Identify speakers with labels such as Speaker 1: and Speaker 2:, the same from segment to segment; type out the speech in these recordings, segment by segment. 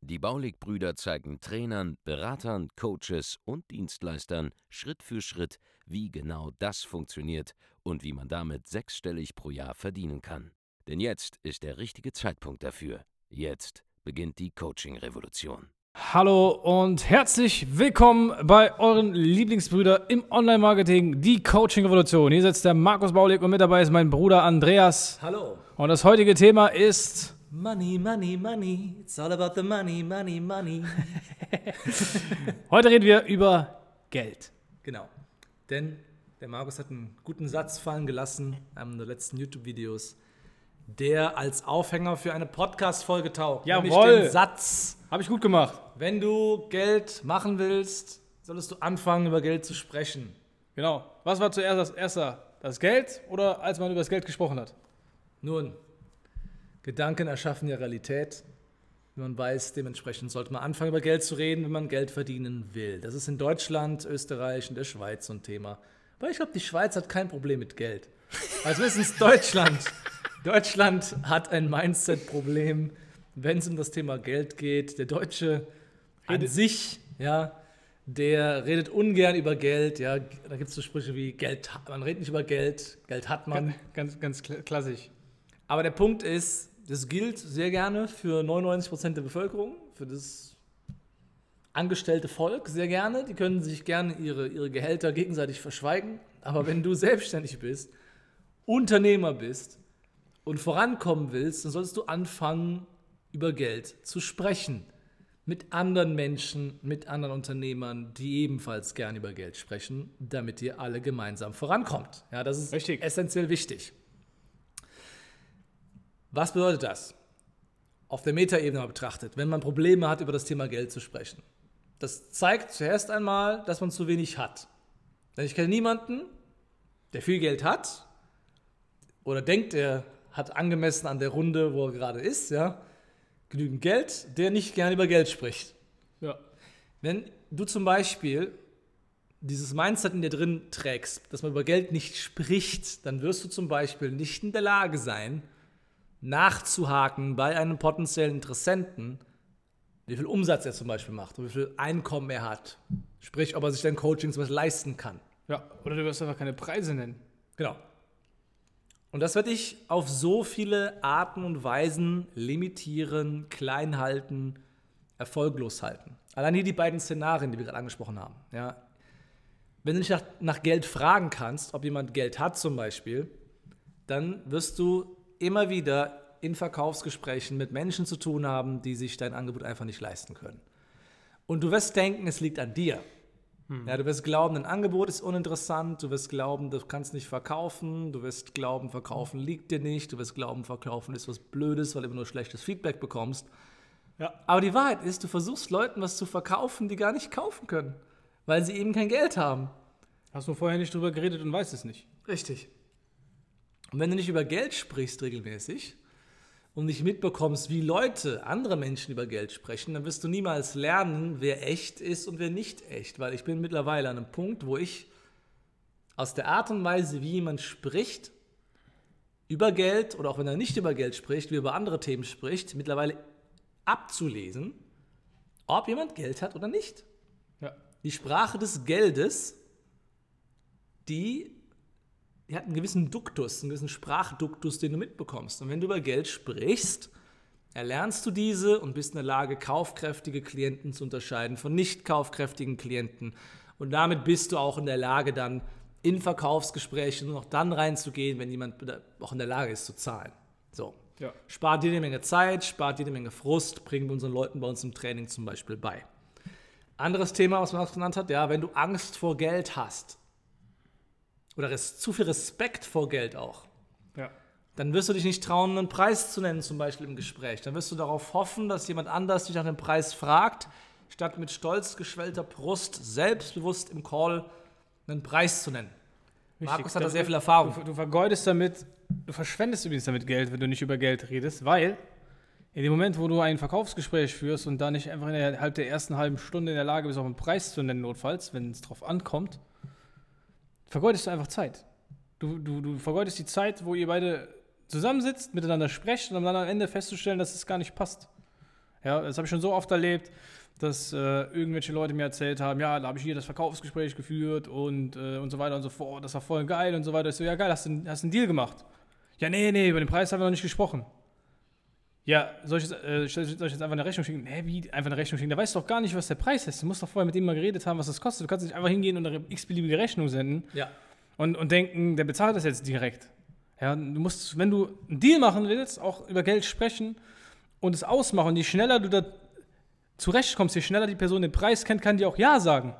Speaker 1: Die Baulig-Brüder zeigen Trainern, Beratern, Coaches und Dienstleistern Schritt für Schritt, wie genau das funktioniert und wie man damit sechsstellig pro Jahr verdienen kann. Denn jetzt ist der richtige Zeitpunkt dafür. Jetzt beginnt die Coaching-Revolution.
Speaker 2: Hallo und herzlich willkommen bei euren Lieblingsbrüder im Online-Marketing, die Coaching-Revolution. Hier sitzt der Markus Baulig und mit dabei ist mein Bruder Andreas.
Speaker 3: Hallo.
Speaker 2: Und das heutige Thema ist
Speaker 3: Money, money, money. It's all about the money, money, money.
Speaker 2: Heute reden wir über Geld.
Speaker 3: genau. Denn der Markus hat einen guten Satz fallen gelassen in einem der letzten YouTube-Videos, der als Aufhänger für eine Podcast-Folge taugt.
Speaker 2: Jawohl.
Speaker 3: Den Satz,
Speaker 2: Habe ich gut gemacht.
Speaker 3: wenn du Geld machen willst, solltest du anfangen, über Geld zu sprechen.
Speaker 2: Genau. Was war zuerst das Erste? Das Geld oder als man über das Geld gesprochen hat?
Speaker 3: Nun, Gedanken erschaffen ja Realität. Man weiß, dementsprechend sollte man anfangen, über Geld zu reden, wenn man Geld verdienen will. Das ist in Deutschland, Österreich und der Schweiz so ein Thema. Aber ich glaube, die Schweiz hat kein Problem mit Geld. Also mindestens Deutschland. Deutschland hat ein Mindset-Problem, wenn es um das Thema Geld geht. Der Deutsche an sich, ja, der redet ungern über Geld. Ja, da gibt es so Sprüche wie Geld, man redet nicht über Geld, Geld hat man.
Speaker 2: Ganz, ganz kla- klassisch.
Speaker 3: Aber der Punkt ist, das gilt sehr gerne für 99% der Bevölkerung, für das angestellte Volk sehr gerne. Die können sich gerne ihre, ihre Gehälter gegenseitig verschweigen. Aber wenn du selbstständig bist, Unternehmer bist und vorankommen willst, dann solltest du anfangen, über Geld zu sprechen. Mit anderen Menschen, mit anderen Unternehmern, die ebenfalls gerne über Geld sprechen, damit ihr alle gemeinsam vorankommt. Ja, das ist
Speaker 2: Richtig.
Speaker 3: essentiell wichtig. Was bedeutet das? Auf der Metaebene betrachtet, wenn man Probleme hat, über das Thema Geld zu sprechen. Das zeigt zuerst einmal, dass man zu wenig hat. Denn ich kenne niemanden, der viel Geld hat oder denkt, er hat angemessen an der Runde, wo er gerade ist, ja, genügend Geld, der nicht gerne über Geld spricht.
Speaker 2: Ja.
Speaker 3: Wenn du zum Beispiel dieses Mindset in dir drin trägst, dass man über Geld nicht spricht, dann wirst du zum Beispiel nicht in der Lage sein, nachzuhaken bei einem potenziellen Interessenten, wie viel Umsatz er zum Beispiel macht, wie viel Einkommen er hat. Sprich, ob er sich dein Coaching zum Beispiel leisten kann.
Speaker 2: ja. Oder du wirst einfach keine Preise nennen.
Speaker 3: Genau. Und das wird dich auf so viele Arten und Weisen limitieren, klein halten, erfolglos halten. Allein hier die beiden Szenarien, die wir gerade angesprochen haben. Ja. Wenn du nicht nach, nach Geld fragen kannst, ob jemand Geld hat zum Beispiel, dann wirst du immer wieder in Verkaufsgesprächen mit Menschen zu tun haben, die sich dein Angebot einfach nicht leisten können. Und du wirst denken, es liegt an dir. Ja, du wirst glauben, ein Angebot ist uninteressant, du wirst glauben, du kannst nicht verkaufen, du wirst glauben, verkaufen liegt dir nicht, du wirst glauben, verkaufen ist was Blödes, weil du immer nur schlechtes Feedback bekommst.
Speaker 2: Ja.
Speaker 3: Aber die Wahrheit ist, du versuchst Leuten was zu verkaufen, die gar nicht kaufen können, weil sie eben kein Geld haben.
Speaker 2: Hast du vorher nicht drüber geredet und weißt es nicht.
Speaker 3: Richtig. Und wenn du nicht über Geld sprichst regelmäßig und nicht mitbekommst, wie Leute, andere Menschen über Geld sprechen, dann wirst du niemals lernen, wer echt ist und wer nicht echt. Weil ich bin mittlerweile an einem Punkt, wo ich aus der Art und Weise, wie jemand spricht, über Geld oder auch wenn er nicht über Geld spricht, wie er über andere Themen spricht, mittlerweile abzulesen, ob jemand Geld hat oder nicht.
Speaker 2: Ja.
Speaker 3: Die Sprache des Geldes, die, die hat einen gewissen Duktus, einen gewissen Sprachduktus, den du mitbekommst. Und wenn du über Geld sprichst, erlernst du diese und bist in der Lage, kaufkräftige Klienten zu unterscheiden von nicht kaufkräftigen Klienten. Und damit bist du auch in der Lage, dann in Verkaufsgespräche nur noch dann reinzugehen, wenn jemand auch in der Lage ist zu zahlen. So.
Speaker 2: Ja.
Speaker 3: Spart dir eine Menge Zeit, spart dir eine Menge Frust, bringen wir unseren Leuten bei uns im Training zum Beispiel bei. Anderes Thema, was man auch genannt hat, ja, wenn du Angst vor Geld hast oder res zu viel Respekt vor Geld auch,
Speaker 2: Ja.
Speaker 3: dann wirst du dich nicht trauen, einen Preis zu nennen, zum Beispiel im Gespräch. Dann wirst du darauf hoffen, dass jemand anders dich nach dem Preis fragt, statt mit stolz geschwellter Brust selbstbewusst im Call einen Preis zu nennen. Markus hat da sehr viel Erfahrung.
Speaker 2: Du, du vergeudest damit, du verschwendest übrigens damit Geld, wenn du nicht über Geld redest, weil in dem Moment, wo du ein Verkaufsgespräch führst und da nicht einfach innerhalb der ersten halben Stunde in der Lage bist, auch einen Preis zu nennen, notfalls, wenn es drauf ankommt, vergeudest du einfach Zeit. Du, du, du vergeudest die Zeit, wo ihr beide zusammensitzt, miteinander sprecht und um dann am Ende festzustellen, dass es gar nicht passt. Ja, das habe ich schon so oft erlebt, dass äh, irgendwelche Leute mir erzählt haben, ja, da habe ich hier das Verkaufsgespräch geführt und, äh, und so weiter und so fort, das war voll geil und so weiter. Ich so, ja geil, hast du hast einen Deal gemacht? Ja, nee, nee, über den Preis haben wir noch nicht gesprochen. Ja, soll ich, jetzt, äh, soll ich jetzt einfach eine Rechnung schicken? Hä, wie einfach eine Rechnung schicken? Da weißt du doch gar nicht, was der Preis ist. Du musst doch vorher mit ihm mal geredet haben, was das kostet. Du kannst nicht einfach hingehen und eine x-beliebige Rechnung senden
Speaker 3: Ja.
Speaker 2: und, und denken, der bezahlt das jetzt direkt. Ja, du musst, wenn du einen Deal machen willst, auch über Geld sprechen und es ausmachen. Und je schneller du da zurechtkommst, je schneller die Person den Preis kennt, kann die auch Ja sagen.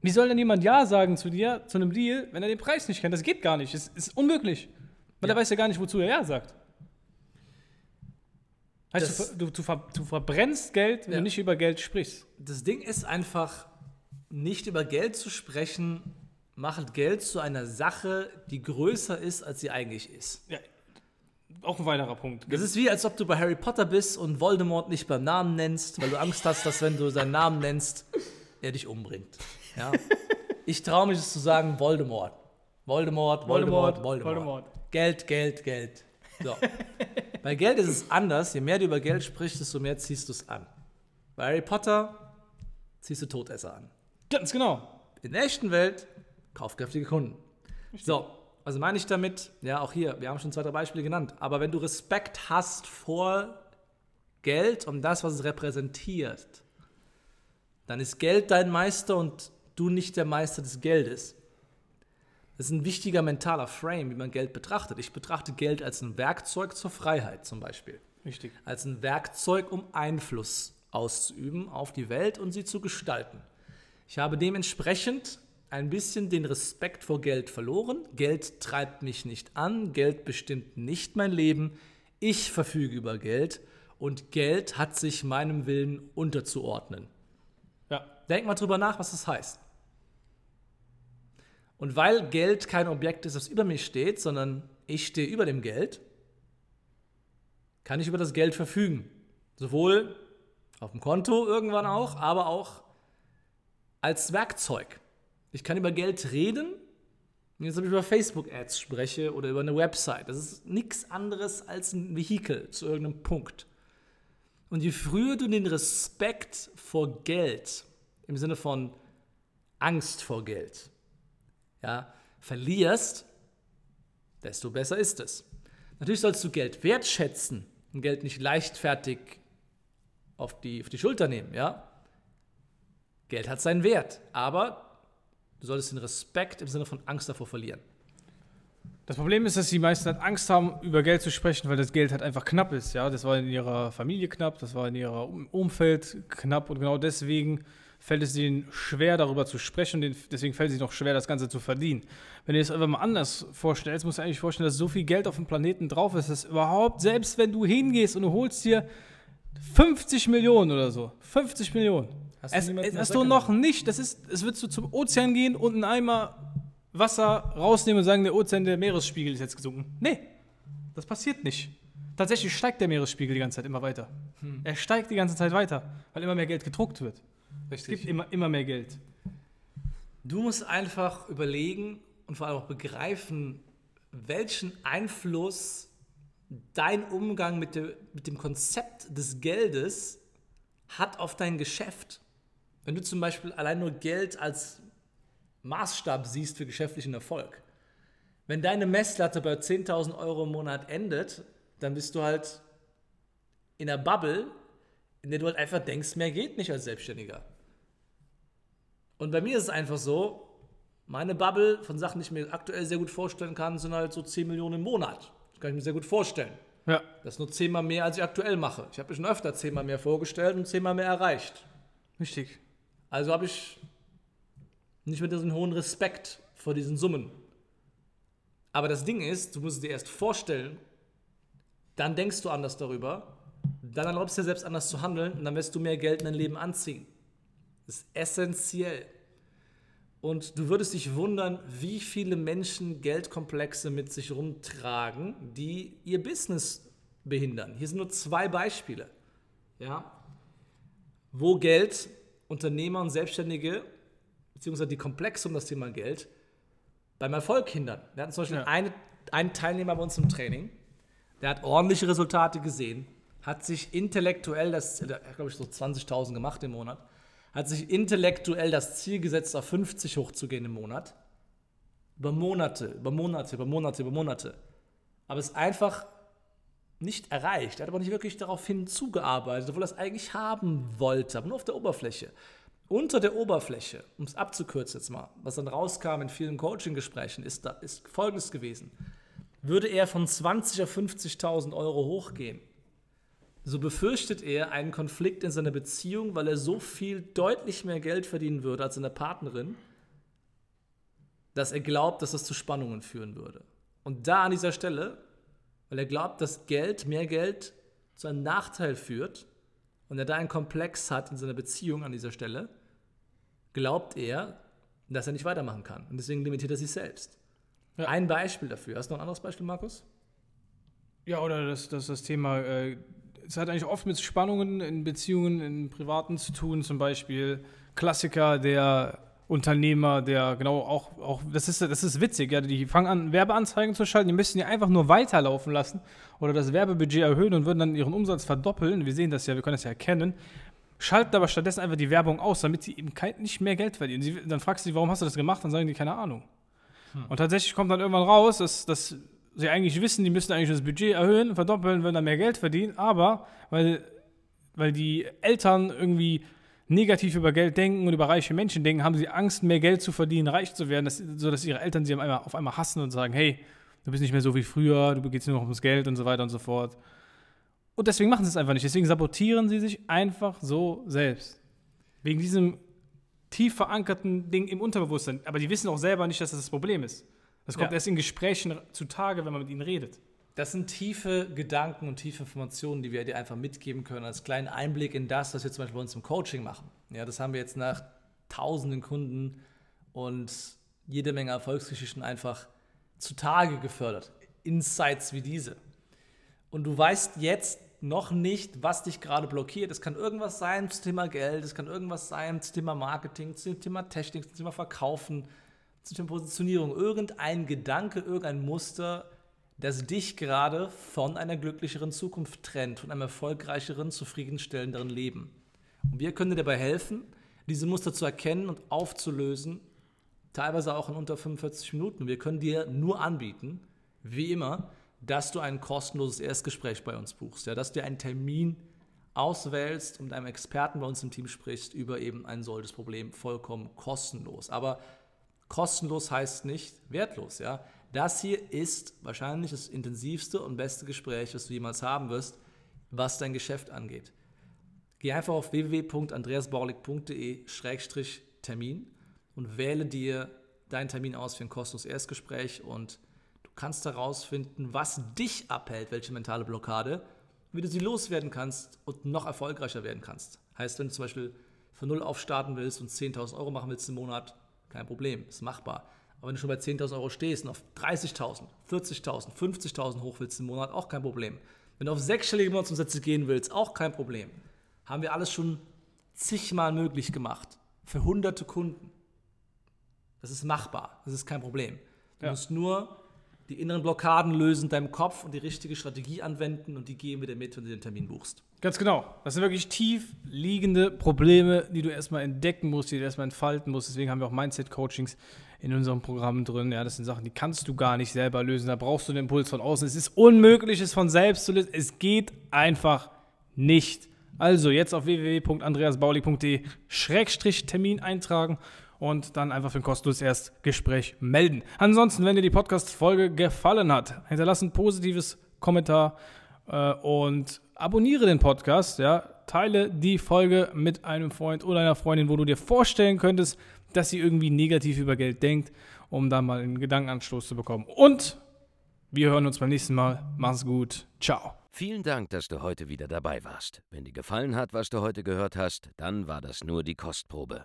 Speaker 2: Wie soll denn jemand Ja sagen zu dir, zu einem Deal, wenn er den Preis nicht kennt? Das geht gar nicht. Das ist unmöglich. Weil
Speaker 3: Ja.
Speaker 2: er weiß ja gar nicht, wozu er Ja sagt. Heißt, du, du, ver, du verbrennst Geld, wenn
Speaker 3: Ja.
Speaker 2: du nicht über Geld sprichst.
Speaker 3: Das Ding ist einfach, nicht über Geld zu sprechen, macht Geld zu einer Sache, die größer ist, als sie eigentlich ist.
Speaker 2: Ja, auch ein weiterer Punkt.
Speaker 3: Das ist wie, als ob du bei Harry Potter bist und Voldemort nicht beim Namen nennst, weil du Angst hast, dass wenn du seinen Namen nennst, er dich umbringt. Ja? Ich traue mich es zu sagen, Voldemort. Voldemort, Voldemort, Voldemort.
Speaker 2: Voldemort.
Speaker 3: Geld, Geld, Geld. So. Bei Geld ist es anders. Je mehr du über Geld sprichst, desto mehr ziehst du es an. Bei Harry Potter ziehst du Todesser an.
Speaker 2: Ganz genau.
Speaker 3: In der echten Welt kaufkräftige Kunden. So, was meine ich damit? Ja, auch hier, wir haben schon zwei, drei Beispiele genannt. Aber wenn du Respekt hast vor Geld und das, was es repräsentiert, dann ist Geld dein Meister und du nicht der Meister des Geldes. Das ist ein wichtiger mentaler Frame, wie man Geld betrachtet. Ich betrachte Geld als ein Werkzeug zur Freiheit zum Beispiel
Speaker 2: Richtig.
Speaker 3: als ein Werkzeug, um Einfluss auszuüben auf die Welt und sie zu gestalten. Ich habe dementsprechend ein bisschen den Respekt vor Geld verloren. Geld treibt mich nicht an, Geld bestimmt nicht mein Leben. Ich verfüge über Geld und Geld hat sich meinem Willen unterzuordnen.
Speaker 2: Ja.
Speaker 3: Denk mal drüber nach, was das heißt. Und weil Geld kein Objekt ist, das über mich steht, sondern ich stehe über dem Geld, kann ich über das Geld verfügen. Sowohl auf dem Konto irgendwann auch, aber auch als Werkzeug. Ich kann über Geld reden, wenn ich jetzt über Facebook-Ads spreche oder über eine Website. Das ist nichts anderes als ein Vehikel zu irgendeinem Punkt. Und je früher du den Respekt vor Geld, im Sinne von Angst vor Geld, ja, verlierst, desto besser ist es. Natürlich sollst du Geld wertschätzen und Geld nicht leichtfertig auf die, auf die Schulter nehmen, ja. Geld hat seinen Wert, aber du solltest den Respekt im Sinne von Angst davor verlieren.
Speaker 2: Das Problem ist, dass die meisten halt Angst haben, über Geld zu sprechen, weil das Geld halt einfach knapp ist. Ja, das war in ihrer Familie knapp, das war in ihrem Umfeld knapp und genau deswegen fällt es ihnen schwer, darüber zu sprechen und deswegen fällt es ihnen auch schwer, das Ganze zu verdienen. Wenn du dir das einfach mal anders vorstellst, musst du eigentlich vorstellen, dass so viel Geld auf dem Planeten drauf ist, dass überhaupt, selbst wenn du hingehst und du holst dir 50 Millionen oder so, 50 Millionen,
Speaker 3: Hast du
Speaker 2: es, es hast du noch nicht, das ist, es würdest du zum Ozean gehen und einen Eimer Wasser rausnehmen und sagen, der Ozean, der Meeresspiegel ist jetzt gesunken. Nee, das passiert nicht. Tatsächlich steigt der Meeresspiegel die ganze Zeit immer weiter. Er steigt die ganze Zeit weiter, weil immer mehr Geld gedruckt wird. Es gibt immer, immer mehr Geld.
Speaker 3: Du musst einfach überlegen und vor allem auch begreifen, welchen Einfluss dein Umgang mit, der, mit dem Konzept des Geldes hat auf dein Geschäft. Wenn du zum Beispiel allein nur Geld als Maßstab siehst für geschäftlichen Erfolg. Wenn deine Messlatte bei 10.000 Euro im Monat endet, dann bist du halt in einer Bubble, in der du halt einfach denkst, mehr geht nicht als Selbstständiger. Und bei mir ist es einfach so, meine Bubble von Sachen, die ich mir aktuell sehr gut vorstellen kann, sind halt so 10 Millionen im Monat. Das kann ich mir sehr gut vorstellen.
Speaker 2: Ja,
Speaker 3: Das ist nur zehnmal mehr, als ich aktuell mache. Ich habe mir schon öfter zehnmal mehr vorgestellt und zehnmal mehr erreicht.
Speaker 2: richtig.
Speaker 3: Also habe ich nicht mehr diesen hohen Respekt vor diesen Summen. Aber das Ding ist, du musst es dir erst vorstellen, dann denkst du anders darüber, dann erlaubst du dir selbst anders zu handeln und dann wirst du mehr Geld in dein Leben anziehen. Das ist essentiell. Und du würdest dich wundern, wie viele Menschen Geldkomplexe mit sich rumtragen, die ihr Business behindern. Hier sind nur zwei Beispiele, ja, wo Geld Unternehmer und Selbstständige, beziehungsweise die Komplexe um das Thema Geld, beim Erfolg hindern. Wir hatten zum Beispiel
Speaker 2: Ja.
Speaker 3: eine, einen Teilnehmer bei uns im Training, der hat ordentliche Resultate gesehen, hat sich intellektuell, das, hat glaube ich so 20.000 gemacht im Monat, hat sich intellektuell das Ziel gesetzt, auf 50 hochzugehen im Monat. Über Monate, über Monate, über Monate, über Monate. Aber es einfach nicht erreicht. Er hat aber nicht wirklich darauf hinzugearbeitet, obwohl er es eigentlich haben wollte, aber nur auf der Oberfläche. Unter der Oberfläche, um es abzukürzen jetzt mal, was dann rauskam in vielen Coaching-Gesprächen, ist, ist folgendes gewesen. Würde er von 20 auf 50.000 Euro hochgehen, so befürchtet er einen Konflikt in seiner Beziehung, weil er so viel deutlich mehr Geld verdienen würde als seine Partnerin, dass er glaubt, dass das zu Spannungen führen würde. Und da an dieser Stelle, weil er glaubt, dass Geld, mehr Geld zu einem Nachteil führt und er da einen Komplex hat in seiner Beziehung an dieser Stelle, glaubt er, dass er nicht weitermachen kann. Und deswegen limitiert er sich selbst.
Speaker 2: Ja.
Speaker 3: Ein Beispiel dafür. Hast du noch ein anderes Beispiel, Markus?
Speaker 2: Ja, oder das, das, das Thema, äh, es hat eigentlich oft mit Spannungen in Beziehungen, in Privaten zu tun, zum Beispiel Klassiker, der Unternehmer, der genau auch, auch das, ist, das ist witzig, ja, die fangen an, Werbeanzeigen zu schalten, die müssen die einfach nur weiterlaufen lassen oder das Werbebudget erhöhen und würden dann ihren Umsatz verdoppeln. Wir sehen das ja, wir können das ja erkennen. Schalten aber stattdessen einfach die Werbung aus, damit sie eben kein, nicht mehr Geld verdienen. Sie, dann fragst du sie, warum hast du das gemacht? Dann sagen die, keine Ahnung. Und tatsächlich kommt dann irgendwann raus, dass, dass sie eigentlich wissen, die müssen eigentlich das Budget erhöhen, verdoppeln, würden dann mehr Geld verdienen, aber weil, weil die Eltern irgendwie negativ über Geld denken und über reiche Menschen denken, haben sie Angst, mehr Geld zu verdienen, reich zu werden, dass, sodass ihre Eltern sie auf einmal, auf einmal hassen und sagen, hey, du bist nicht mehr so wie früher, du geht nur noch ums Geld und so weiter und so fort. Und deswegen machen sie es einfach nicht. Deswegen sabotieren sie sich einfach so selbst. Wegen diesem tief verankerten Ding im Unterbewusstsein. Aber die wissen auch selber nicht, dass das das Problem ist. Das kommt
Speaker 3: Ja.
Speaker 2: erst in Gesprächen zutage, wenn man mit ihnen redet.
Speaker 3: Das sind tiefe Gedanken und tiefe Informationen, die wir dir einfach mitgeben können, als kleinen Einblick in das, was wir zum Beispiel bei uns im Coaching machen. Ja, das haben wir jetzt nach tausenden Kunden und jede Menge Erfolgsgeschichten einfach zutage gefördert. Insights wie diese. Und du weißt jetzt noch nicht, was dich gerade blockiert. Es kann irgendwas sein zum Thema Geld, es kann irgendwas sein zum Thema Marketing, zum Thema Technik, zum Thema Verkaufen, zum Thema Positionierung. Irgendein Gedanke, irgendein Muster, das dich gerade von einer glücklicheren Zukunft trennt, von einem erfolgreicheren, zufriedenstellenderen Leben. Und wir können dir dabei helfen, diese Muster zu erkennen und aufzulösen, teilweise auch in unter 45 Minuten. Wir können dir nur anbieten, wie immer, dass du ein kostenloses Erstgespräch bei uns buchst, ja, dass du einen Termin auswählst und mit einem Experten bei uns im Team sprichst über eben ein solches Problem vollkommen kostenlos. Aber kostenlos heißt nicht wertlos, ja. Das hier ist wahrscheinlich das intensivste und beste Gespräch, das du jemals haben wirst, was dein Geschäft angeht. Geh einfach auf www.andreasbaulig.de-termin und wähle dir deinen Termin aus für ein kostenloses Erstgespräch und kannst herausfinden, was dich abhält, welche mentale Blockade, wie du sie loswerden kannst und noch erfolgreicher werden kannst. Heißt, wenn du zum Beispiel von Null auf starten willst und 10.000 Euro machen willst im Monat, kein Problem, ist machbar. Aber wenn du schon bei 10.000 Euro stehst und auf 30.000, 40.000, 50.000 hoch willst im Monat, auch kein Problem. Wenn du auf sechsstellige Monatsumsätze gehen willst, auch kein Problem. Haben wir alles schon zigmal möglich gemacht. Für hunderte Kunden. Das ist machbar. Das ist kein Problem. Du
Speaker 2: Ja.
Speaker 3: musst nur die inneren Blockaden lösen in deinem Kopf und die richtige Strategie anwenden und die geben wir dir mit, wenn du den Termin buchst.
Speaker 2: Ganz genau. Das sind wirklich tief liegende Probleme, die du erstmal entdecken musst, die du erstmal entfalten musst. Deswegen haben wir auch Mindset-Coachings in unserem Programm drin. Ja, das sind Sachen, die kannst du gar nicht selber lösen. Da brauchst du den Impuls von außen. Es ist unmöglich, es von selbst zu lösen. Es geht einfach nicht. Also jetzt auf www.andreasbaulig.de-termin eintragen und dann einfach für ein kostenloses Erstgespräch melden. Ansonsten, wenn dir die Podcast-Folge gefallen hat, hinterlass ein positives Kommentar äh, und abonniere den Podcast, ja, teile die Folge mit einem Freund oder einer Freundin, wo du dir vorstellen könntest, dass sie irgendwie negativ über Geld denkt, um da mal einen Gedankenanstoß zu bekommen. Und wir hören uns beim nächsten Mal. Mach's gut. Ciao.
Speaker 1: Vielen Dank, dass du heute wieder dabei warst. Wenn dir gefallen hat, was du heute gehört hast, dann war das nur die Kostprobe.